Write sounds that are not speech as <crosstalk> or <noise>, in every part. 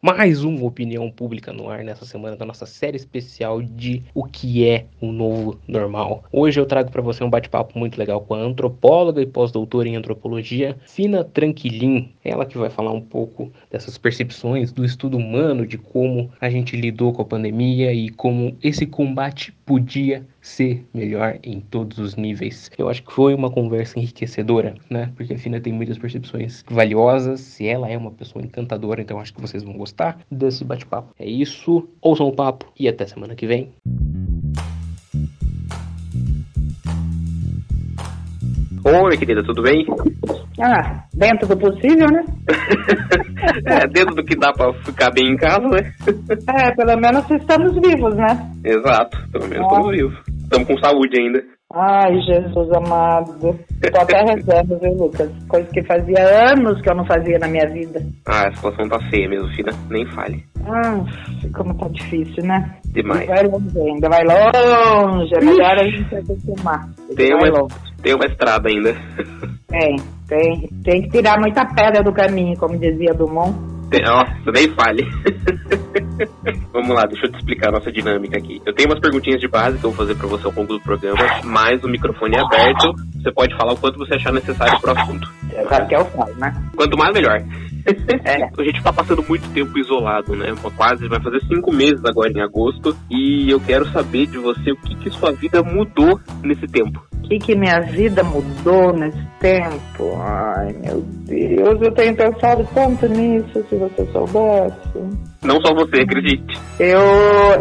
mais uma opinião pública no ar nessa semana da nossa série especial de o que é o novo normal. Hoje eu trago para você um bate-papo muito legal com a antropóloga e pós-doutora em antropologia, Fina Tranquilin. Ela que vai falar um pouco dessas percepções do estudo humano, de como a gente lidou com a pandemia e como esse combate podia ser melhor em todos os níveis. Eu acho que foi uma conversa enriquecedora, né? Porque a Fina tem muitas percepções valiosas e ela é uma pessoa encantadora, então acho que vocês vão gostar desse bate-papo. É isso, ouçam o papo e até semana que vem. Oi, querida, tudo bem? Ah, dentro do possível, né? <laughs> é, dentro do que dá pra ficar bem em casa, né? <laughs> é, pelo menos estamos vivos, né? Exato, pelo menos estamos vivos. Estamos com saúde ainda. Ai, Jesus amado. Tô até <laughs> rezando, viu, Lucas? Coisa que fazia anos que eu não fazia na minha vida. Ah, a situação tá feia mesmo, filha. Nem fale. Ah, como tá difícil, né? Demais. Vai longe ainda, vai longe. É melhor a gente acostumar. Tem uma, tem uma estrada ainda. Tem, tem. Tem que tirar muita pedra do caminho, como dizia Dumont. Nossa, nem fale. <laughs> Vamos lá, deixa eu te explicar a nossa dinâmica aqui. Eu tenho umas perguntinhas de base que eu vou fazer para você ao longo do programa, mas o microfone é aberto. Você pode falar o quanto você achar necessário pro assunto. É, sabe que eu falo, né? Quanto mais, melhor. <laughs> É. A gente tá passando muito tempo isolado, né? Quase vai fazer cinco meses agora em agosto. E eu quero saber de você o que, que sua vida mudou nesse tempo. O que, que minha vida mudou nesse tempo? Ai, meu Deus, eu tenho pensado tanto nisso, se você soubesse. Não só você, acredite. Eu.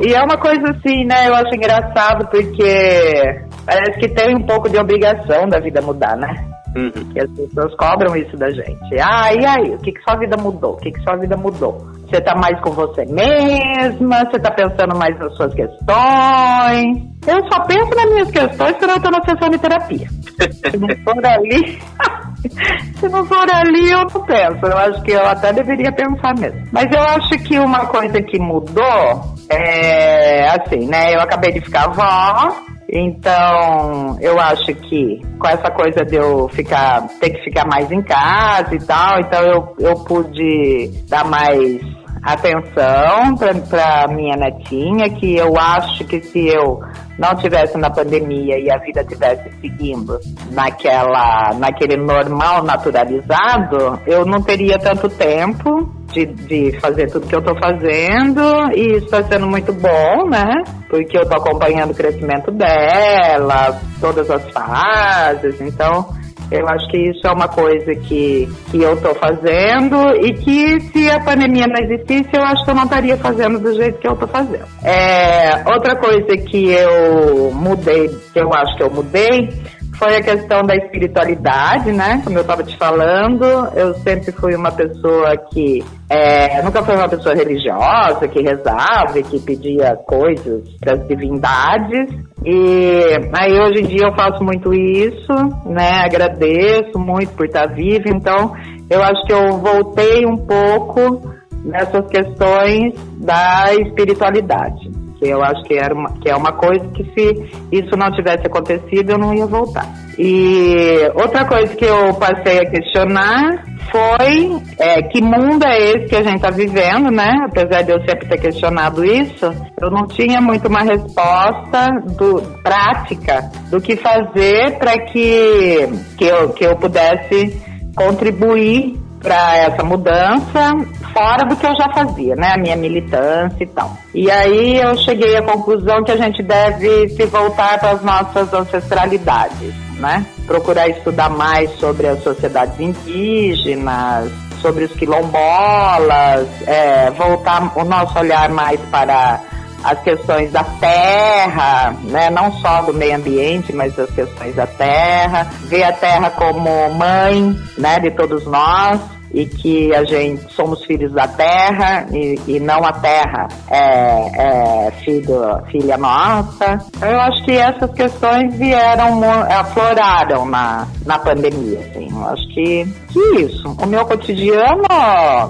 E é uma coisa assim, né? Eu acho engraçado porque parece que tem um pouco de obrigação da vida mudar, né? Uhum. Que as pessoas cobram isso da gente. Ah, e aí? O que, que sua vida mudou? O que, que sua vida mudou? Você tá mais com você mesma? Você tá pensando mais nas suas questões? Eu só penso nas minhas questões quando eu tô na sessão de terapia. <laughs> Se não for ali. <laughs> se não for ali, eu não penso. Eu acho que eu até deveria pensar mesmo. Mas eu acho que uma coisa que mudou é assim, né? Eu acabei de ficar avó. Então, eu acho que com essa coisa de eu ficar, ter que ficar mais em casa e tal, então eu, eu pude dar mais atenção para minha netinha, que eu acho que se eu não tivesse na pandemia e a vida tivesse seguindo naquela, naquele normal naturalizado, eu não teria tanto tempo de, de fazer tudo que eu estou fazendo e isso está sendo muito bom, né? Porque eu estou acompanhando o crescimento dela, todas as fases, então eu acho que isso é uma coisa que, que eu estou fazendo e que se a pandemia não existisse, eu acho que eu não estaria fazendo do jeito que eu estou fazendo. É, outra coisa que eu mudei, que eu acho que eu mudei, foi a questão da espiritualidade, né? Como eu estava te falando, eu sempre fui uma pessoa que é, nunca fui uma pessoa religiosa, que rezava, que pedia coisas para as divindades. E aí hoje em dia eu faço muito isso, né? Agradeço muito por estar viva. Então eu acho que eu voltei um pouco nessas questões da espiritualidade que eu acho que, era uma, que é uma coisa que se isso não tivesse acontecido eu não ia voltar. E outra coisa que eu passei a questionar foi é, que mundo é esse que a gente está vivendo, né? Apesar de eu sempre ter questionado isso, eu não tinha muito uma resposta do, prática do que fazer para que, que, eu, que eu pudesse contribuir para essa mudança fora do que eu já fazia, né? A minha militância e tal. E aí eu cheguei à conclusão que a gente deve se voltar para as nossas ancestralidades, né? Procurar estudar mais sobre as sociedades indígenas, sobre os quilombolas, é, voltar o nosso olhar mais para as questões da terra, né? não só do meio ambiente, mas as questões da terra, ver a terra como mãe né? de todos nós e que a gente somos filhos da terra e, e não a terra é, é, filho, filha nossa. Eu acho que essas questões vieram, afloraram na, na pandemia, assim. Eu acho que, que isso. O meu cotidiano,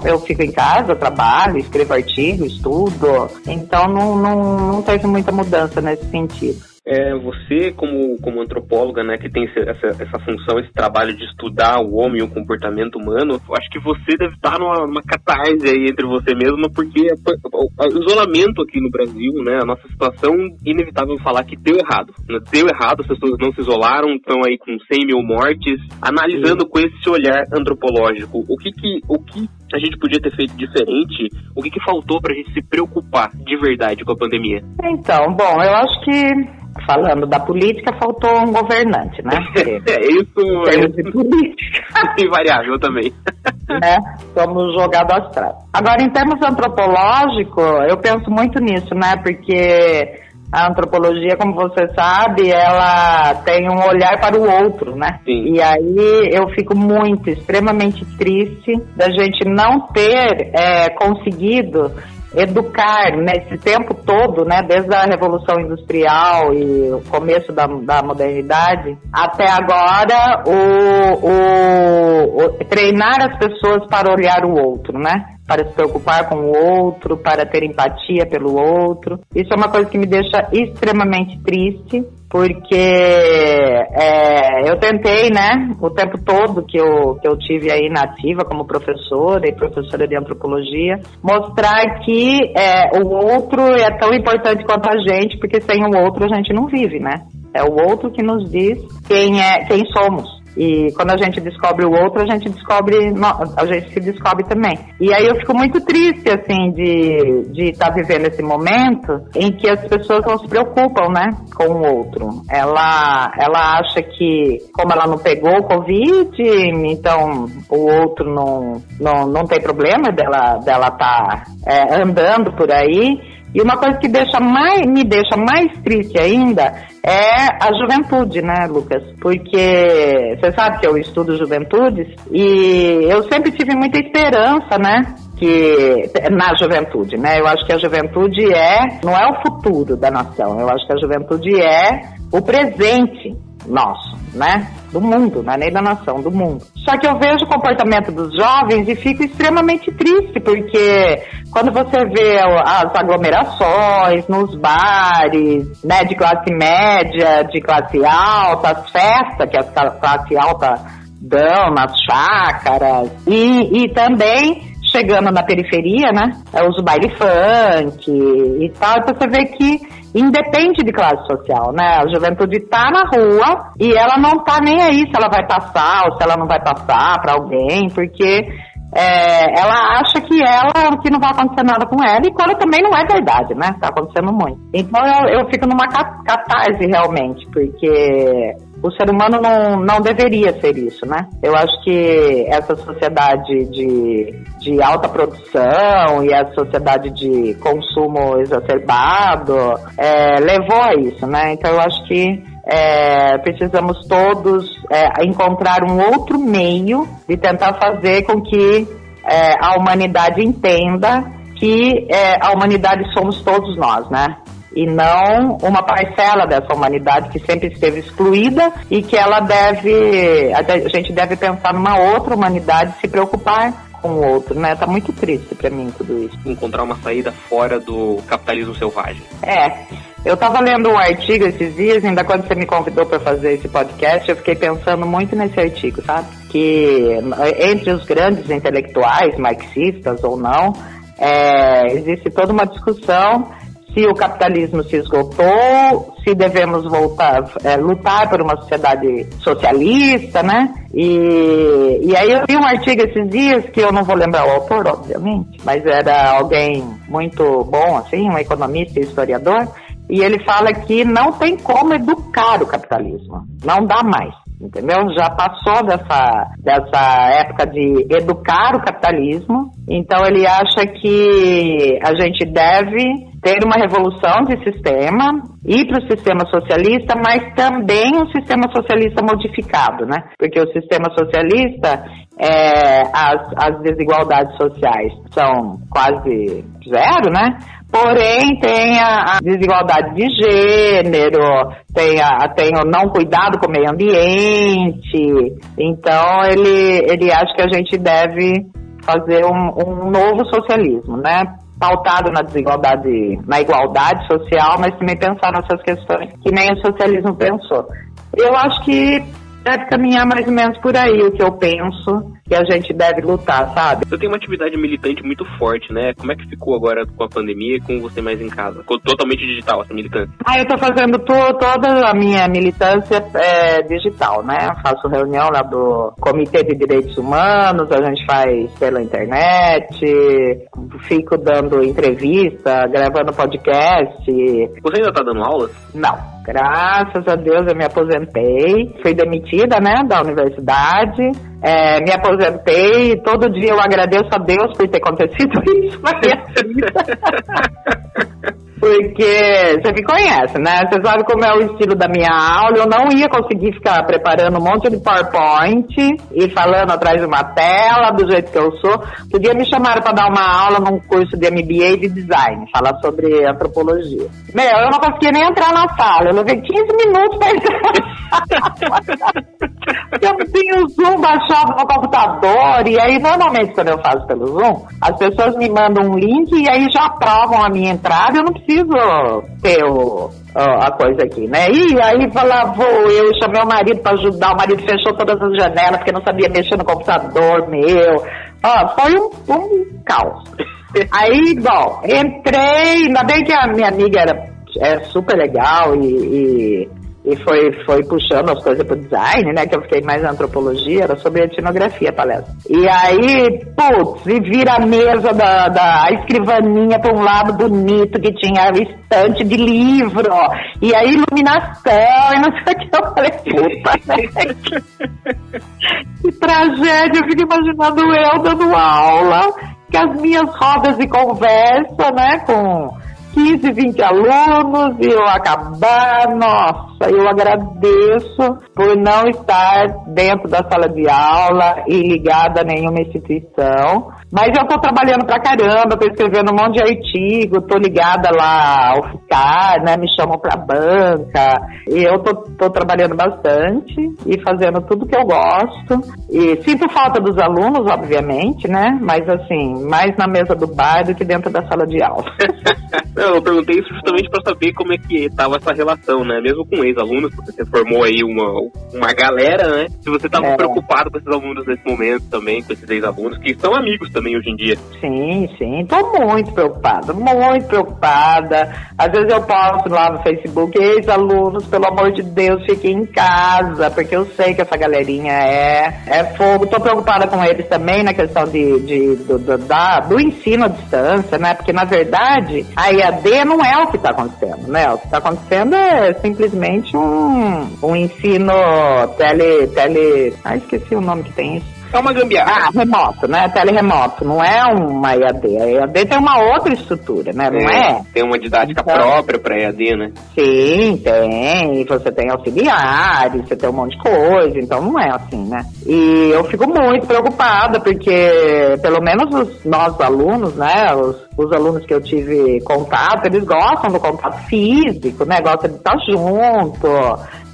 eu fico em casa, trabalho, escrevo artigo, estudo, então não, não, não teve muita mudança nesse sentido. É, você, como, como antropóloga, né, que tem essa, essa função, esse trabalho de estudar o homem e o comportamento humano, eu acho que você deve estar numa, numa catarse aí entre você mesma, porque o isolamento aqui no Brasil, né, a nossa situação, inevitável falar que deu errado. Né? Deu errado, as pessoas não se isolaram, estão aí com 100 mil mortes. Analisando Sim. com esse olhar antropológico, o que que, o que a gente podia ter feito diferente? O que que faltou para a gente se preocupar de verdade com a pandemia? Então, bom, eu acho que falando da política, faltou um governante, né? <laughs> é isso. É de política. <laughs> Invariável também. <laughs> né? Somos jogados atrás. Agora, em termos antropológicos, eu penso muito nisso, né? Porque a antropologia, como você sabe, ela tem um olhar para o outro, né? Sim. E aí eu fico muito, extremamente triste da gente não ter é, conseguido educar nesse tempo todo, né, desde a Revolução Industrial e o começo da, da modernidade, até agora, o, o, o, treinar as pessoas para olhar o outro, né? Para se preocupar com o outro, para ter empatia pelo outro. Isso é uma coisa que me deixa extremamente triste porque é, eu tentei, né, o tempo todo que eu, que eu tive aí na ativa como professora e professora de antropologia, mostrar que é, o outro é tão importante quanto a gente, porque sem o outro a gente não vive, né? É o outro que nos diz quem é, quem somos. E quando a gente descobre o outro, a gente descobre, a gente se descobre também. E aí eu fico muito triste, assim, de estar tá vivendo esse momento em que as pessoas não se preocupam, né, com o outro. Ela, ela acha que, como ela não pegou o Covid, então o outro não, não, não tem problema dela, dela tá é, andando por aí. E uma coisa que deixa mais, me deixa mais triste ainda é a juventude, né, Lucas? Porque você sabe que eu estudo juventudes e eu sempre tive muita esperança, né? que na juventude, né? Eu acho que a juventude é não é o futuro da nação. Eu acho que a juventude é o presente nosso, né? Do mundo, não é nem da nação, do mundo. Só que eu vejo o comportamento dos jovens e fico extremamente triste, porque quando você vê as aglomerações nos bares, né, de classe média, de classe alta, as festas que as classe alta dão nas chácaras, e, e também chegando na periferia, né? É os baile funk e tal, então você vê que independe de classe social, né? A juventude tá na rua e ela não tá nem aí se ela vai passar ou se ela não vai passar para alguém, porque é, ela acha que ela que não vai acontecer nada com ela e quando também não é verdade, né? Tá acontecendo muito. Então eu, eu fico numa catarse realmente, porque o ser humano não, não deveria ser isso, né? Eu acho que essa sociedade de, de alta produção e a sociedade de consumo exacerbado é, levou a isso, né? Então eu acho que é, precisamos todos é, encontrar um outro meio de tentar fazer com que é, a humanidade entenda que é, a humanidade somos todos nós, né? E não uma parcela dessa humanidade que sempre esteve excluída e que ela deve, a gente deve pensar numa outra humanidade, se preocupar com o outro, né? Tá muito triste para mim tudo isso. Encontrar uma saída fora do capitalismo selvagem. É. Eu estava lendo um artigo esses dias, ainda quando você me convidou para fazer esse podcast, eu fiquei pensando muito nesse artigo, sabe? Que entre os grandes intelectuais, marxistas ou não, é, existe toda uma discussão se o capitalismo se esgotou, se devemos voltar, é, lutar por uma sociedade socialista, né? E, e aí eu vi um artigo esses dias, que eu não vou lembrar o autor, obviamente, mas era alguém muito bom, assim, um economista e historiador, e ele fala que não tem como educar o capitalismo, não dá mais entendeu? Já passou dessa, dessa época de educar o capitalismo, então ele acha que a gente deve ter uma revolução de sistema, ir para o sistema socialista, mas também um sistema socialista modificado, né? Porque o sistema socialista, é, as, as desigualdades sociais são quase zero, né? Porém, tem a, desigualdade de gênero, tem, a, tem o não cuidado com o meio ambiente. Então, ele, ele acha que a gente deve fazer um, um novo socialismo, né? pautado na desigualdade, na igualdade social, mas também pensar nessas questões que nem o socialismo pensou. Eu acho que deve caminhar mais ou menos por aí o que eu penso que a gente deve lutar, sabe? Você tem uma atividade militante muito forte, né? Como é que ficou agora com a pandemia e com você mais em casa? Ficou totalmente digital essa militância? Ah, eu tô fazendo to toda a minha militância é, digital, né? Eu faço reunião lá do Comitê de Direitos Humanos, a gente faz pela internet, fico dando entrevista, gravando podcast. Você ainda tá dando aulas? Não. Graças a Deus eu me aposentei, fui demitida, né, da universidade, é, me aposentei, todo dia eu agradeço a Deus por ter acontecido <laughs> isso na minha vida. Porque você me conhece, né? Você sabe como é o estilo da minha aula. Eu não ia conseguir ficar preparando um monte de PowerPoint e falando atrás de uma tela, do jeito que eu sou. Outro dia me chamaram para dar uma aula num curso de MBA de design, falar sobre antropologia. Meu, eu não conseguia nem entrar na sala. Eu levei 15 minutos para entrar <laughs> Eu tinha o Zoom baixado no computador. E aí, normalmente, quando eu faço pelo Zoom, as pessoas me mandam um link e aí já aprovam a minha entrada. Eu não preciso preciso ter o, a coisa aqui, né? E aí falava, vou, eu chamei o marido para ajudar, o marido fechou todas as janelas porque não sabia mexer no computador meu. Ó, foi um, um caos. <laughs> Aí, bom, entrei, ainda bem que a minha amiga era é super legal e, e e foi, foi puxando as coisas pro design, né? Que eu fiquei mais na antropologia, era sobre etnografia a palestra. E aí, putz, e vira a mesa da, da escrivaninha pra um lado bonito que tinha estante de livro, e aí iluminação, e não sei o que. Eu falei, puta, né? <laughs> que tragédia, eu fico imaginando eu dando aula, que as minhas rodas de conversa, né, com 15, 20 alunos e eu acabar, nossa, eu agradeço por não estar dentro da sala de aula e ligada a nenhuma instituição. Mas eu tô trabalhando pra caramba, tô escrevendo um monte de artigo, tô ligada lá ao FICAR, né? Me chamam pra banca. E eu tô trabalhando bastante e fazendo tudo que eu gosto. E sinto falta dos alunos, obviamente, né? Mas assim, mais na mesa do bar do que dentro da sala de aula. <laughs> eu perguntei isso justamente para saber como é que estava essa relação, né? Mesmo com ex-alunos, porque você formou aí uma, uma galera, né? Se você estava é. preocupado com esses alunos nesse momento também, com esses ex-alunos, que são amigos também hoje em dia. Sim, sim. Tô muito preocupada, muito preocupada. Às vezes eu posto lá no Facebook, ex-alunos, pelo amor de Deus, fiquem em casa, porque eu sei que essa galerinha é, é fogo. Tô preocupada com eles também na questão de, de do, do, da, do ensino à distância, né? Porque na verdade a EAD não é o que está acontecendo, né? O que está acontecendo é simplesmente um, um ensino tele, tele. Ah, esqueci o nome que tem isso é uma gambiarra. Ah, remoto, né? Teleremoto. Não é uma EAD. A EAD tem uma outra estrutura, né? Não é? é? Tem uma didática então, própria para EAD, né? Sim, tem. Você tem auxiliares, você tem um monte de coisa. Então não é assim, né? E eu fico muito preocupada, porque pelo menos os nossos alunos, né? Os, os alunos que eu tive contato, eles gostam do contato físico, né? Gostam de estar junto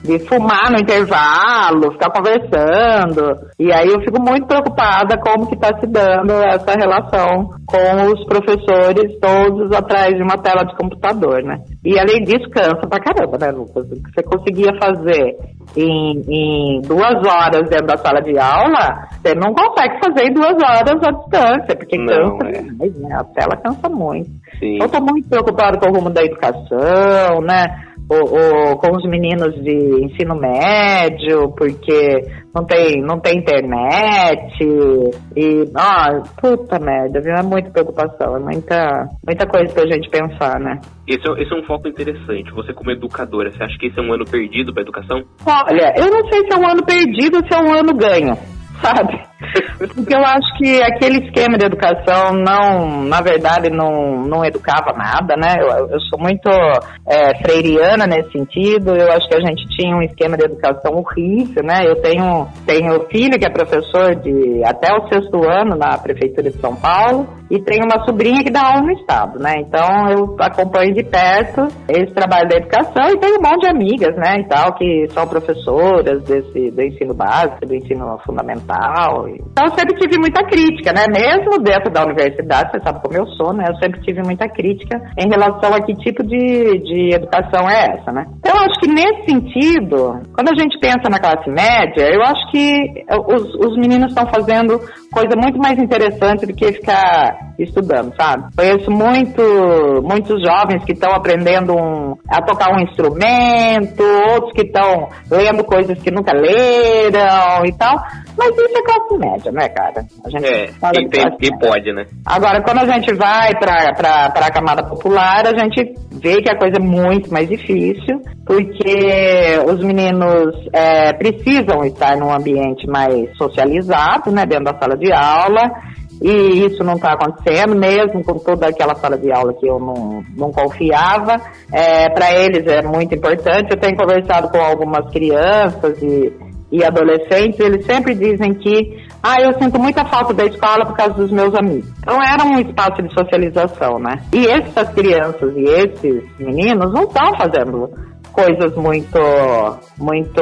de fumar no intervalo, ficar conversando. E aí eu fico muito preocupada como que está se dando essa relação com os professores todos atrás de uma tela de computador, né? E além disso, cansa pra caramba, né, Lucas? O que você conseguia fazer em, em, duas horas dentro da sala de aula, você não consegue fazer em duas horas à distância, porque não, cansa é. demais, né? A tela cansa muito. Sim. Eu tô muito preocupado com o rumo da educação, né? Ou, com os meninos de ensino médio, porque não tem, não tem internet e, ó, puta merda, viu? É muita preocupação, é muita, muita coisa pra gente pensar, né? Esse é, esse é um foco interessante. Você como educadora, você acha que esse é um ano perdido pra educação? Olha, eu não sei se é um ano perdido ou se é um ano ganho, sabe? Porque eu acho que aquele esquema de educação não, na verdade, não, não educava nada, né? Eu, eu sou muito é, freiriana nesse sentido. Eu acho que a gente tinha um esquema de educação horrível, né? Eu tenho, tenho filho que é professor de até o sexto ano na Prefeitura de São Paulo e tenho uma sobrinha que dá aula no Estado, né? Então eu acompanho de perto esse trabalho da educação e tenho um monte de amigas, né? E tal, que são professoras desse, do ensino básico, do ensino fundamental Então eu sempre tive muita crítica, né? Mesmo dentro da universidade, você sabe como eu sou, né? Eu sempre tive muita crítica em relação a que tipo de, de educação é essa, né? Então eu acho que nesse sentido, quando a gente pensa na classe média, eu acho que os, os meninos estão fazendo coisa muito mais interessante do que ficar estudando, sabe? Conheço muito, muitos jovens que estão aprendendo um, a tocar um instrumento, outros que estão lendo coisas que nunca leram e tal. Mas isso é classe média, né, cara? A gente é, quem, tem, quem pode, né? Agora, quando a gente vai para a camada popular, a gente vê que a coisa é muito mais difícil, porque os meninos é, precisam estar num ambiente mais socializado, né, dentro da sala de aula, e isso não está acontecendo, mesmo com toda aquela sala de aula que eu não, não confiava. É, Para eles é muito importante. Eu tenho conversado com algumas crianças e, e adolescentes, eles sempre dizem que ah, eu sinto muita falta da escola por causa dos meus amigos. Então era um espaço de socialização, né? E essas crianças e esses meninos não estão fazendo coisas muito muito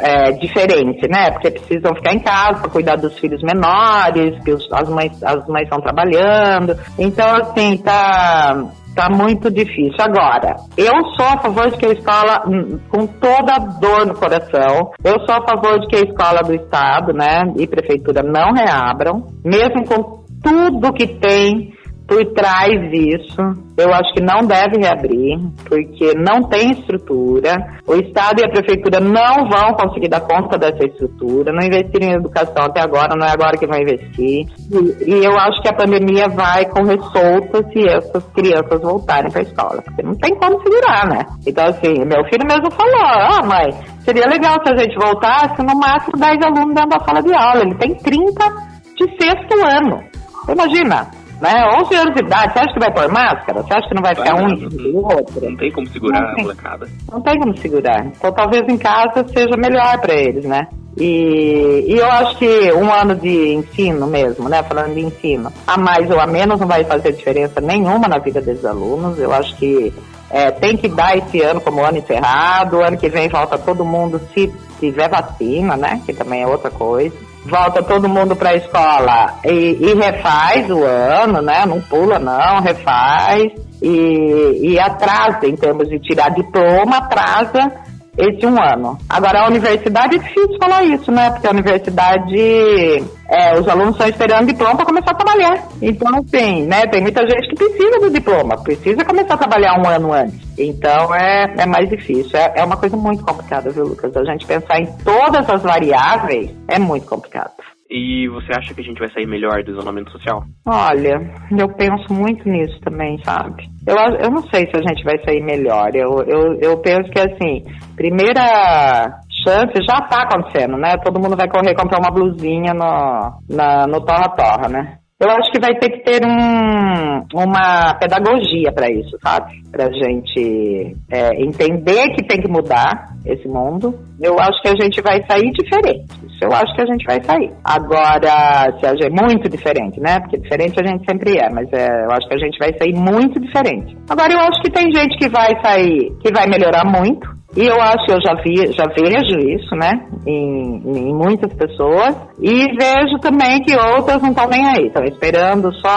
é, diferentes, né? Porque precisam ficar em casa para cuidar dos filhos menores, que os, as mães as mães estão trabalhando. Então assim tá tá muito difícil. Agora, eu sou a favor de que a escola, hum, com toda a dor no coração, eu sou a favor de que a escola do Estado, né, e prefeitura não reabram, mesmo com tudo que tem por trás disso. Eu acho que não deve reabrir, porque não tem estrutura. O Estado e a Prefeitura não vão conseguir dar conta dessa estrutura, não investiram em educação até agora, não é agora que vão investir. E, e eu acho que a pandemia vai correr solta se essas crianças voltarem para a escola, porque não tem como segurar, né? Então, assim, meu filho mesmo falou: ah, mãe, seria legal se a gente voltasse no máximo 10 alunos dentro da sala de aula. Ele tem 30 de sexto ano. Imagina, né? 11 anos de idade, você acha que vai pôr máscara? Você acha que não vai ficar vai, um em outro? Não tem como segurar não a molecada. Não tem como segurar. Então talvez em casa seja melhor para eles, né? E, e, eu acho que um ano de ensino mesmo, né? Falando de ensino, a mais ou a menos não vai fazer diferença nenhuma na vida desses alunos. Eu acho que é, tem que dar esse ano como ano encerrado. O ano que vem volta todo mundo se tiver vacina, né? Que também é outra coisa volta todo mundo para a escola e, e, refaz o ano, né? Não pula não, refaz e, e atrasa em termos de tirar diploma, atrasa esse um ano. Agora, a universidade é difícil falar isso, né? Porque a universidade, é, os alunos estão esperando diploma para começar a trabalhar. Então, assim, né? Tem muita gente que precisa do diploma, precisa começar a trabalhar um ano antes. Então, é, é mais difícil. É, é uma coisa muito complicada, viu, Lucas? A gente pensar em todas as variáveis é muito complicado. E você acha que a gente vai sair melhor do isolamento social? Olha, eu penso muito nisso também, sabe? Eu, eu não sei se a gente vai sair melhor. Eu, eu, eu penso que, assim, primeira chance já está acontecendo, né? Todo mundo vai correr comprar uma blusinha no, na, no Torra Torra, né? Eu acho que vai ter que ter um, uma pedagogia para isso, sabe? Para a gente é, entender que tem que mudar esse mundo. Eu acho que a gente vai sair diferente. Isso eu acho que a gente vai sair. Agora, se a gente, muito diferente, né? Porque diferente a gente sempre é, mas é, eu acho que a gente vai sair muito diferente. Agora, eu acho que tem gente que vai sair, que vai melhorar muito. E eu acho, eu já vi, já vejo isso, né, em, em muitas pessoas, e vejo também que outras não estão nem aí, estão esperando só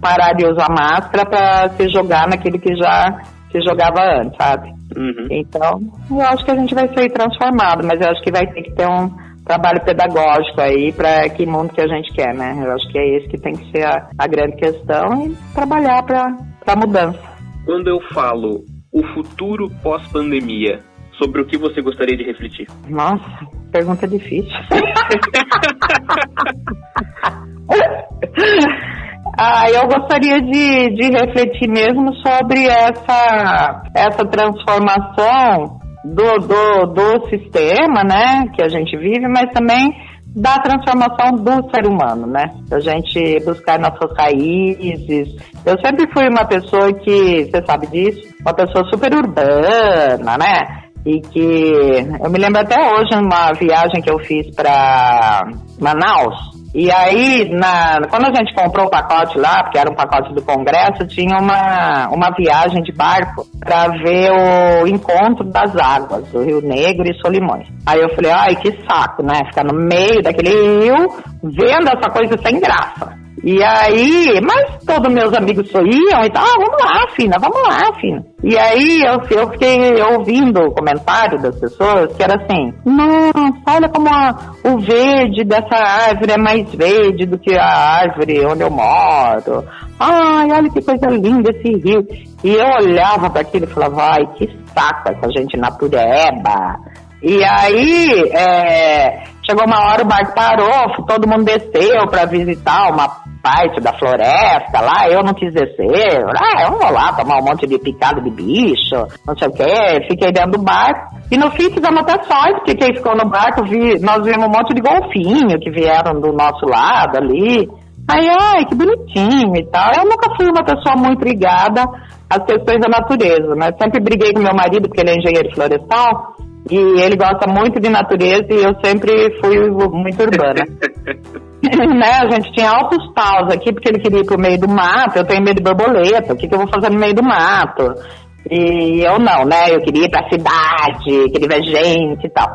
parar de usar máscara para se jogar naquilo que já se jogava antes, sabe? Uhum. Então, eu acho que a gente vai sair transformado, mas eu acho que vai ter que ter um trabalho pedagógico aí para que mundo que a gente quer, né? Eu acho que é esse que tem que ser a, a grande questão e trabalhar para a mudança. Quando eu falo o futuro pós-pandemia, sobre o que você gostaria de refletir? Nossa, pergunta difícil. <laughs> ah, eu gostaria de, de refletir mesmo sobre essa, essa transformação do, do, do sistema, né, que a gente vive, mas também da transformação do ser humano, né? A gente buscar nossas raízes. Eu sempre fui uma pessoa que, você sabe disso, uma pessoa super urbana, né? E que eu me lembro até hoje uma viagem que eu fiz para Manaus. E aí, na, quando a gente comprou o pacote lá, porque era um pacote do Congresso, tinha uma, uma viagem de barco para ver o encontro das águas, do Rio Negro e Solimões. Aí eu falei, ai, que saco, né? Ficar no meio daquele rio, vendo essa coisa sem graça. E aí, mas todos meus amigos sorriam e tal, ah, vamos lá, Fina, vamos lá, Fina. E aí eu, eu fiquei ouvindo o comentário das pessoas que era assim, nossa, olha como a, o verde dessa árvore é mais verde do que a árvore onde eu moro. Ai, olha que coisa linda esse rio. E eu olhava para aquilo e falava, ai, que saco essa gente natureba. E aí, é, chegou uma hora, o barco parou, todo mundo desceu para visitar uma parte da floresta lá, eu não quis descer. Ah, eu vou lá tomar um monte de picado de bicho, não sei o quê. Fiquei dentro do barco. E no fim fizemos até sorte, porque quem ficou no barco, vi, nós vimos um monte de golfinho que vieram do nosso lado ali. Aí, ai, que bonitinho e tal. Eu nunca fui uma pessoa muito ligada às questões da natureza, né? Sempre briguei com meu marido, porque ele é engenheiro florestal, e ele gosta muito de natureza e eu sempre fui muito urbana. <laughs> né? A gente tinha altos paus aqui porque ele queria ir pro meio do mato. Eu tenho medo de borboleta. O que, que eu vou fazer no meio do mato? E eu não, né? Eu queria ir pra cidade, queria ver gente e tal.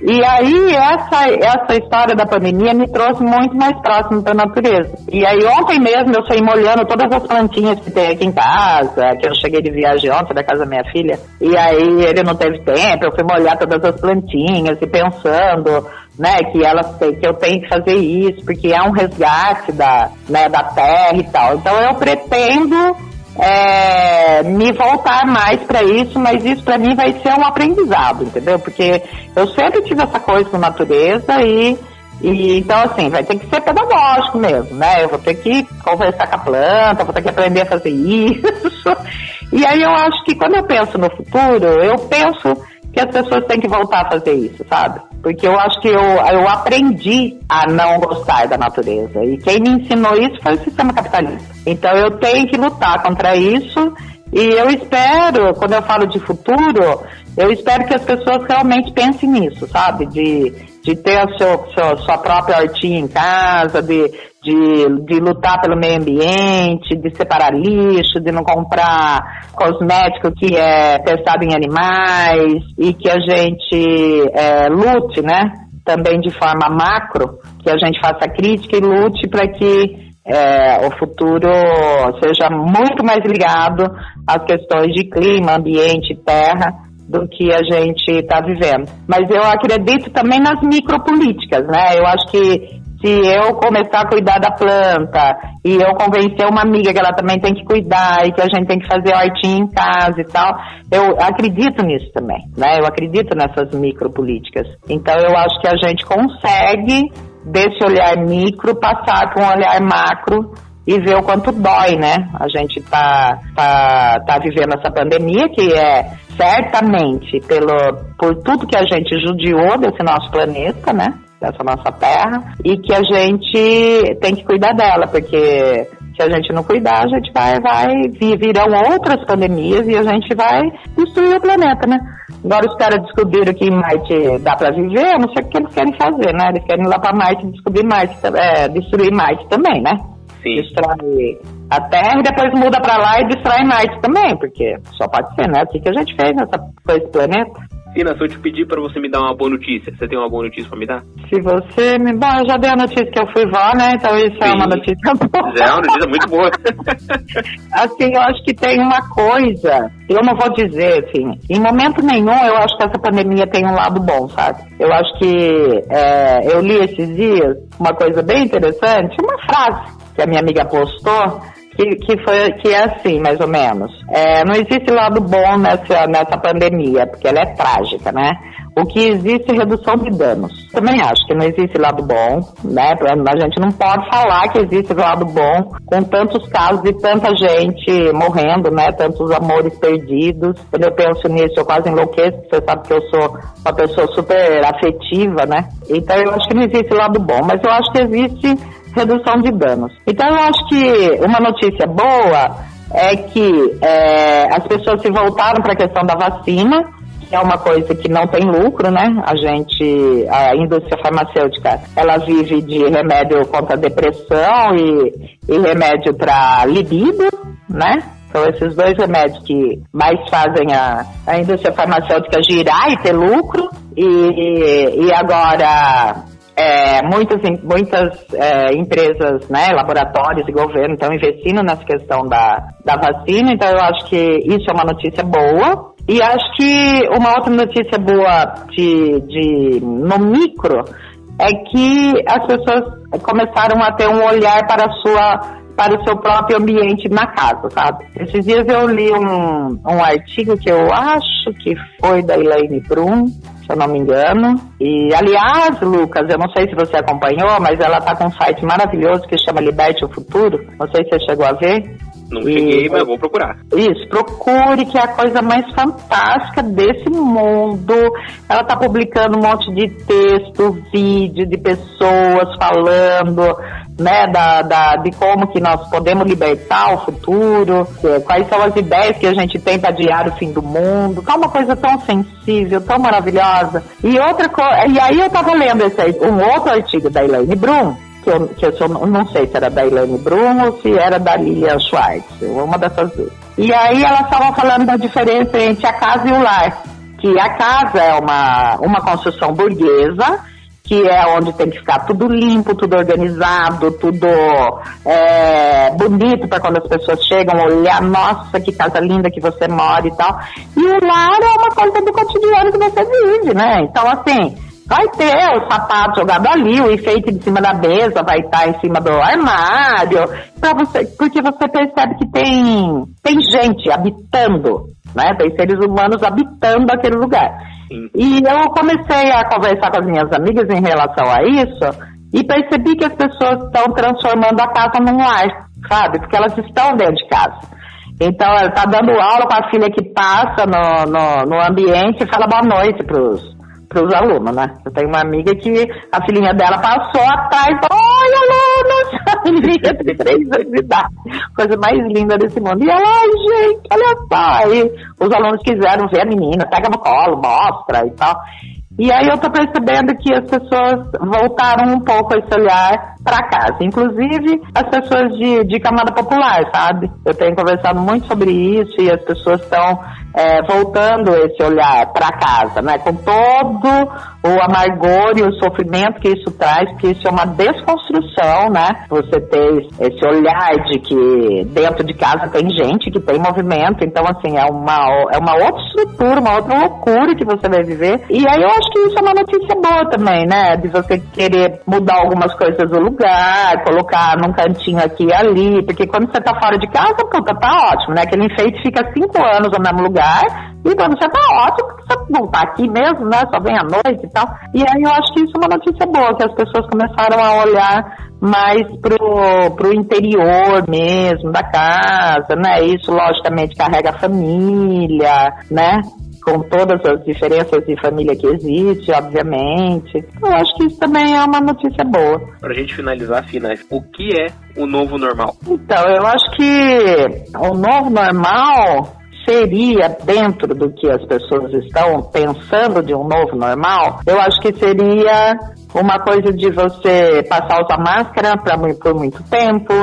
E aí, essa, essa história da pandemia me trouxe muito mais próximo da natureza. E aí, ontem mesmo, eu saí molhando todas as plantinhas que tem aqui em casa, que eu cheguei de viagem ontem da casa da minha filha. E aí, ele não teve tempo, eu fui molhar todas as plantinhas e pensando né, que elas que eu tenho que fazer isso, porque é um resgate da, né, da terra e tal. Então eu pretendo é, me voltar mais para isso, mas isso para mim vai ser um aprendizado, entendeu? Porque eu sempre tive essa coisa com natureza e, e então assim, vai ter que ser pedagógico mesmo, né? Eu vou ter que conversar com a planta, vou ter que aprender a fazer <laughs> isso. E aí eu acho que quando eu penso no futuro, eu penso que as pessoas têm que voltar a fazer isso, sabe? Porque eu acho que eu, eu aprendi a não gostar da natureza. E quem me ensinou isso foi o sistema capitalista. Então eu tenho que lutar contra isso. E eu espero, quando eu falo de futuro, eu espero que as pessoas realmente pensem nisso, sabe? De, de ter a seu, seu, sua própria hortinha em casa, de, de, de lutar pelo meio ambiente, de separar lixo, de não comprar cosmético que é testado em animais e que a gente é, lute, né? Também de forma macro, que a gente faça crítica e lute para que é, o futuro seja muito mais ligado às questões de clima, ambiente, terra, do que a gente está vivendo. Mas eu acredito também nas micropolíticas, né? Eu acho que se eu começar a cuidar da planta e eu convencer uma amiga que ela também tem que cuidar e que a gente tem que fazer hortinha em casa e tal, eu acredito nisso também, né? Eu acredito nessas micropolíticas. Então eu acho que a gente consegue desse olhar micro passar para um olhar macro e ver o quanto dói, né? A gente tá, tá, tá vivendo essa pandemia que é certamente pelo, por tudo que a gente judiou desse nosso planeta, né? Dessa nossa terra, e que a gente tem que cuidar dela, porque se a gente não cuidar, a gente vai, vai virão outras pandemias e a gente vai destruir o planeta, né? Agora os caras descobriram que em Marte dá para viver, eu não sei o que eles querem fazer, né? Eles querem ir lá para Marte e descobrir Marte, é, destruir Marte também, né? Sim. Destrói a Terra e depois muda para lá e destrói Marte também, porque só pode ser, né? O que, que a gente fez nessa, com esse planeta? Sina, se eu te pedir para você me dar uma boa notícia, você tem uma boa notícia para me dar? Se você me. Bom, eu já dei a notícia que eu fui vó, né? Então isso Sim. é uma notícia <laughs> boa. É uma notícia muito boa. <laughs> assim, eu acho que tem uma coisa, eu não vou dizer, assim, em momento nenhum eu acho que essa pandemia tem um lado bom, sabe? Eu acho que é, eu li esses dias uma coisa bem interessante, uma frase que a minha amiga postou que, que, foi, que é assim, mais ou menos. É, não existe lado bom nessa, nessa pandemia, porque ela é trágica, né? O que existe é redução de danos. Também acho que não existe lado bom, né? A gente não pode falar que existe lado bom com tantos casos e tanta gente morrendo, né? Tantos amores perdidos. Quando eu penso nisso, eu quase enlouqueço, você sabe que eu sou uma pessoa super afetiva, né? Então eu acho que não existe lado bom, mas eu acho que existe redução de danos. Então, eu acho que uma notícia boa é que é, as pessoas se voltaram para a questão da vacina, é uma coisa que não tem lucro, né? A gente, a indústria farmacêutica, ela vive de remédio contra depressão e, e remédio para libido, né? São esses dois remédios que mais fazem a, a indústria farmacêutica girar e ter lucro. E, e agora é, muitas muitas é, empresas, né, laboratórios e governo estão investindo nessa questão da, da vacina, então eu acho que isso é uma notícia boa. E acho que uma outra notícia boa de, de, no micro é que as pessoas começaram a ter um olhar para a sua para o seu próprio ambiente na casa, sabe? Esses dias eu li um, um artigo que eu acho que foi da Elaine Brum, se eu não me engano. E, aliás, Lucas, eu não sei se você acompanhou, mas ela está com um site maravilhoso que chama Liberte o Futuro. Não sei se você chegou a ver. Não cheguei, mas vou procurar. Isso, procure, que é a coisa mais fantástica desse mundo. Ela está publicando um monte de texto, vídeo de pessoas falando né, da, da, de como que nós podemos libertar o futuro, quais são as ideias que a gente tem para adiar o fim do mundo, é uma coisa tão sensível, tão maravilhosa. E outra coisa, e aí eu estava lendo esse, um outro artigo da Elaine Brum, que eu, que eu não sei se era da Elaine Brum ou se era da Lilian Schwartz, uma dessas duas. E aí ela estava falando da diferença entre a casa e o lar, que a casa é uma, uma construção burguesa, que é onde tem que ficar tudo limpo, tudo organizado, tudo é, bonito para quando as pessoas chegam olhar, nossa, que casa linda que você mora e tal. E o lar é uma coisa do cotidiano que você vive, né? Então, assim, vai ter o sapato jogado ali, o enfeite em cima da mesa vai estar em cima do armário, pra você, porque você percebe que tem, tem gente habitando, né? Tem seres humanos habitando aquele lugar. E eu comecei a conversar com as minhas amigas em relação a isso e percebi que as pessoas estão transformando a casa num lar, sabe? Porque elas estão dentro de casa. Então, ela está dando aula com a filha que passa no, no, no ambiente e fala boa noite para os para os alunos, né? Eu tenho uma amiga que a filhinha dela passou atrás, oi alunos, <laughs> a filhinha de três anos de idade, coisa mais linda desse mundo. E ela, ai gente, olha só, aí os alunos quiseram ver a menina, pega no colo, mostra e tal. E aí eu tô percebendo que as pessoas voltaram um pouco esse olhar para casa, inclusive as pessoas de, de camada popular, sabe? Eu tenho conversado muito sobre isso e as pessoas estão é, voltando esse olhar para casa, né? Com todo o amargor e o sofrimento que isso traz, porque isso é uma desconstrução, né? Você ter esse olhar de que dentro de casa tem gente, que tem movimento, então assim, é uma, é uma outra estrutura, uma outra loucura que você vai viver. E aí eu acho que isso é uma notícia boa também, né? De você querer mudar algumas coisas do lugar, colocar num cantinho aqui e ali, porque quando você tá fora de casa, puta, tá ótimo, né? Aquele enfeite fica cinco anos no mesmo lugar lugar. E quando você tá ótimo, você não tá aqui mesmo, né? Só vem à noite e tal. E aí eu acho que isso é uma notícia boa, que as pessoas começaram a olhar mais pro, pro interior mesmo da casa, né? Isso logicamente carrega a família, né? com todas as diferenças de família que existe, obviamente. Eu acho que isso também é uma notícia boa. Para a gente finalizar, Fina, o que é o novo normal? Então, eu acho que o novo normal seria dentro do que as pessoas estão pensando de um novo normal, eu acho que seria uma coisa de você passar a usar máscara pra, por muito tempo,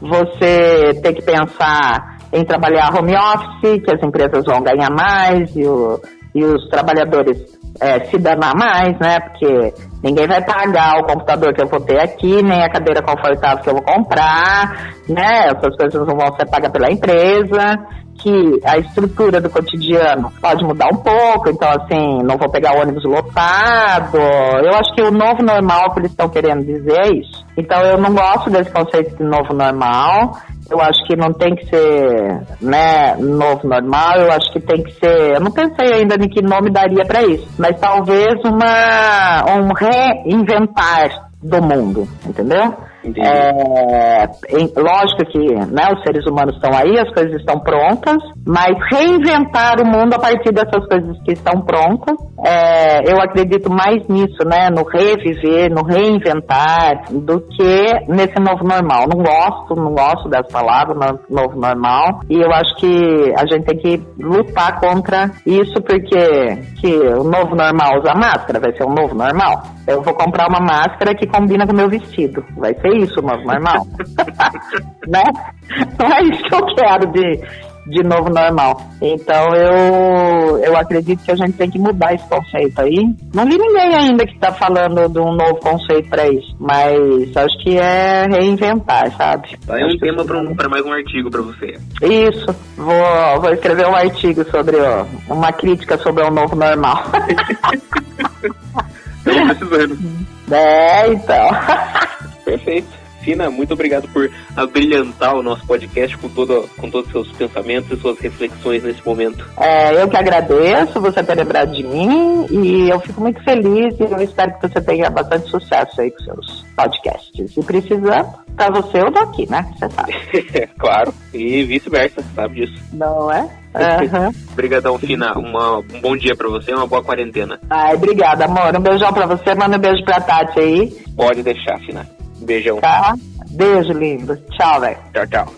você ter que pensar em trabalhar home office, que as empresas vão ganhar mais e, o, e os trabalhadores é, se danar mais, né? Porque ninguém vai pagar o computador que eu vou ter aqui, nem a cadeira confortável que eu vou comprar, né? Essas coisas não vão ser pagas pela empresa que a estrutura do cotidiano pode mudar um pouco, então assim, não vou pegar ônibus lotado. Eu acho que o novo normal que eles estão querendo dizer é isso. Então eu não gosto desse conceito de novo normal. Eu acho que não tem que ser, né, novo normal. Eu acho que tem que ser. Eu não pensei ainda em que nome daria para isso, mas talvez uma um reinventar do mundo, entendeu? É, lógico que né, os seres humanos estão aí, as coisas estão prontas, mas reinventar o mundo a partir dessas coisas que estão prontas é, eu acredito mais nisso, né? No reviver, no reinventar, do que nesse novo normal. Não gosto, não gosto dessa palavra, novo normal. E eu acho que a gente tem que lutar contra isso, porque que o novo normal usa máscara, vai ser um novo normal. Eu vou comprar uma máscara que combina com o meu vestido. Vai ser isso o novo normal. né? Não é isso que eu quero de de novo normal. Então eu, eu acredito que a gente tem que mudar esse conceito aí. Não vi ninguém ainda que está falando de um novo conceito para isso, mas acho que é reinventar, sabe? Aí um tema para mais um artigo para você. Isso, vou, vou escrever um artigo sobre ó, uma crítica sobre o novo normal. <laughs> Estamos precisando. <laughs> É, então. <laughs> Perfeito. Fina, muito obrigado por abrilhantar o nosso podcast com, todo, com todos os seus pensamentos e suas reflexões nesse momento. É, eu que agradeço você ter lembrado de mim e eu fico muito feliz e eu espero que você tenha bastante sucesso aí com seus podcasts. E precisando, pra você eu tô aqui, né? Você sabe. <laughs> claro, e vice-versa, sabe disso. Não é? Uhum. <laughs> Obrigadão, Fina. Uma, um bom dia pra você, uma boa quarentena. Ai, obrigada, amor. Um beijão pra você, manda um beijo pra Tati aí. Pode deixar, Fina. Beijão. Tá? Beijo, lindo. Tchau, velho. Tchau, tchau.